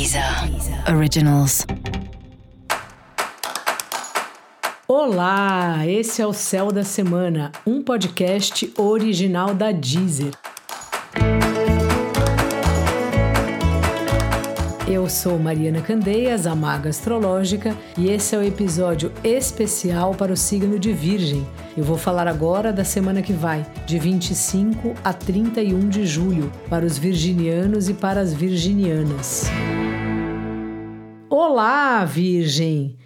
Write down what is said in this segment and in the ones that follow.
Deezer Originals. Olá, esse é o Céu da Semana, um podcast original da Deezer. Eu sou Mariana Candeias, a Maga Astrológica, e esse é o episódio especial para o signo de Virgem. Eu vou falar agora da semana que vai, de 25 a 31 de julho, para os virginianos e para as virginianas. Olá, Virgem!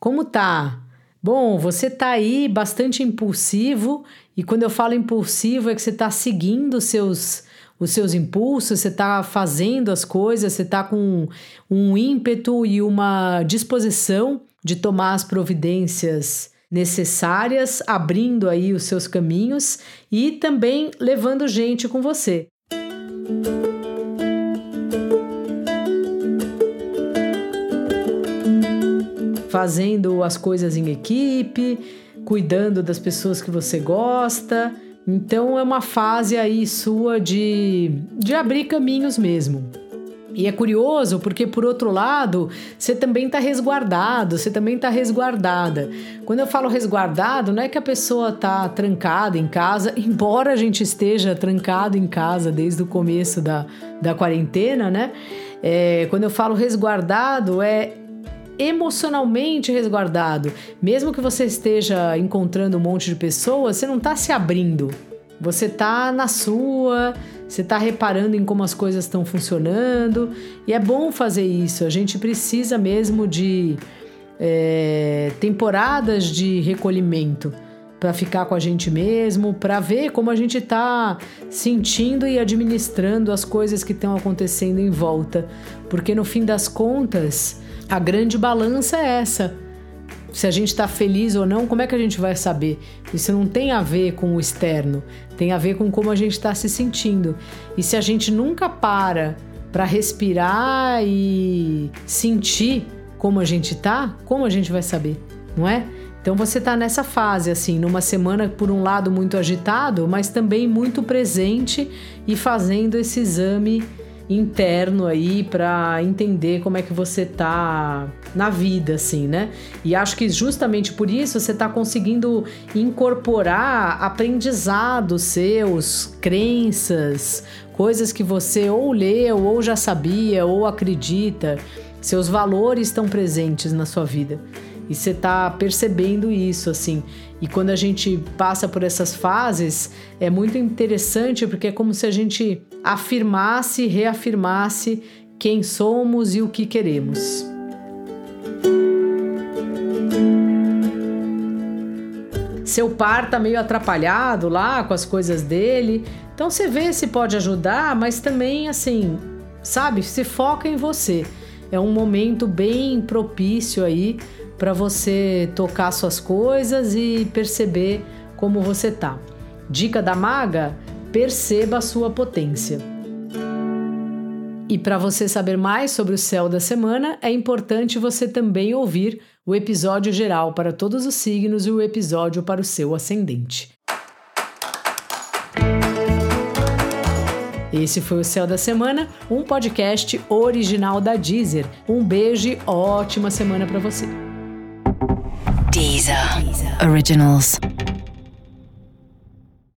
Como tá? Bom, você tá aí bastante impulsivo, e quando eu falo impulsivo é que você está seguindo seus os seus impulsos, você está fazendo as coisas, você está com um ímpeto e uma disposição de tomar as providências necessárias, abrindo aí os seus caminhos e também levando gente com você. Fazendo as coisas em equipe, cuidando das pessoas que você gosta, então é uma fase aí sua de, de abrir caminhos mesmo. E é curioso porque, por outro lado, você também está resguardado, você também está resguardada. Quando eu falo resguardado, não é que a pessoa está trancada em casa, embora a gente esteja trancado em casa desde o começo da, da quarentena, né? É, quando eu falo resguardado, é emocionalmente resguardado. Mesmo que você esteja encontrando um monte de pessoas, você não está se abrindo. Você está na sua, você está reparando em como as coisas estão funcionando. E é bom fazer isso. A gente precisa mesmo de é, temporadas de recolhimento para ficar com a gente mesmo, para ver como a gente está sentindo e administrando as coisas que estão acontecendo em volta. Porque no fim das contas, a grande balança é essa. Se a gente está feliz ou não, como é que a gente vai saber? Isso não tem a ver com o externo, tem a ver com como a gente está se sentindo. E se a gente nunca para para respirar e sentir como a gente tá, como a gente vai saber, não é? Então você está nessa fase, assim, numa semana, por um lado, muito agitado, mas também muito presente e fazendo esse exame interno aí para entender como é que você tá na vida, assim, né? E acho que justamente por isso você tá conseguindo incorporar aprendizados seus, crenças, coisas que você ou leu, ou já sabia, ou acredita. Seus valores estão presentes na sua vida. E você tá percebendo isso, assim. E quando a gente passa por essas fases, é muito interessante porque é como se a gente afirmasse, reafirmasse quem somos e o que queremos. Seu par tá meio atrapalhado lá com as coisas dele. Então você vê se pode ajudar, mas também assim, sabe, se foca em você. É um momento bem propício aí para você tocar suas coisas e perceber como você tá. Dica da maga: perceba a sua potência. E para você saber mais sobre o céu da semana, é importante você também ouvir o episódio geral para todos os signos e o episódio para o seu ascendente. Esse foi o Céu da Semana, um podcast original da Deezer. Um beijo e ótima semana para você. Deezer Originals.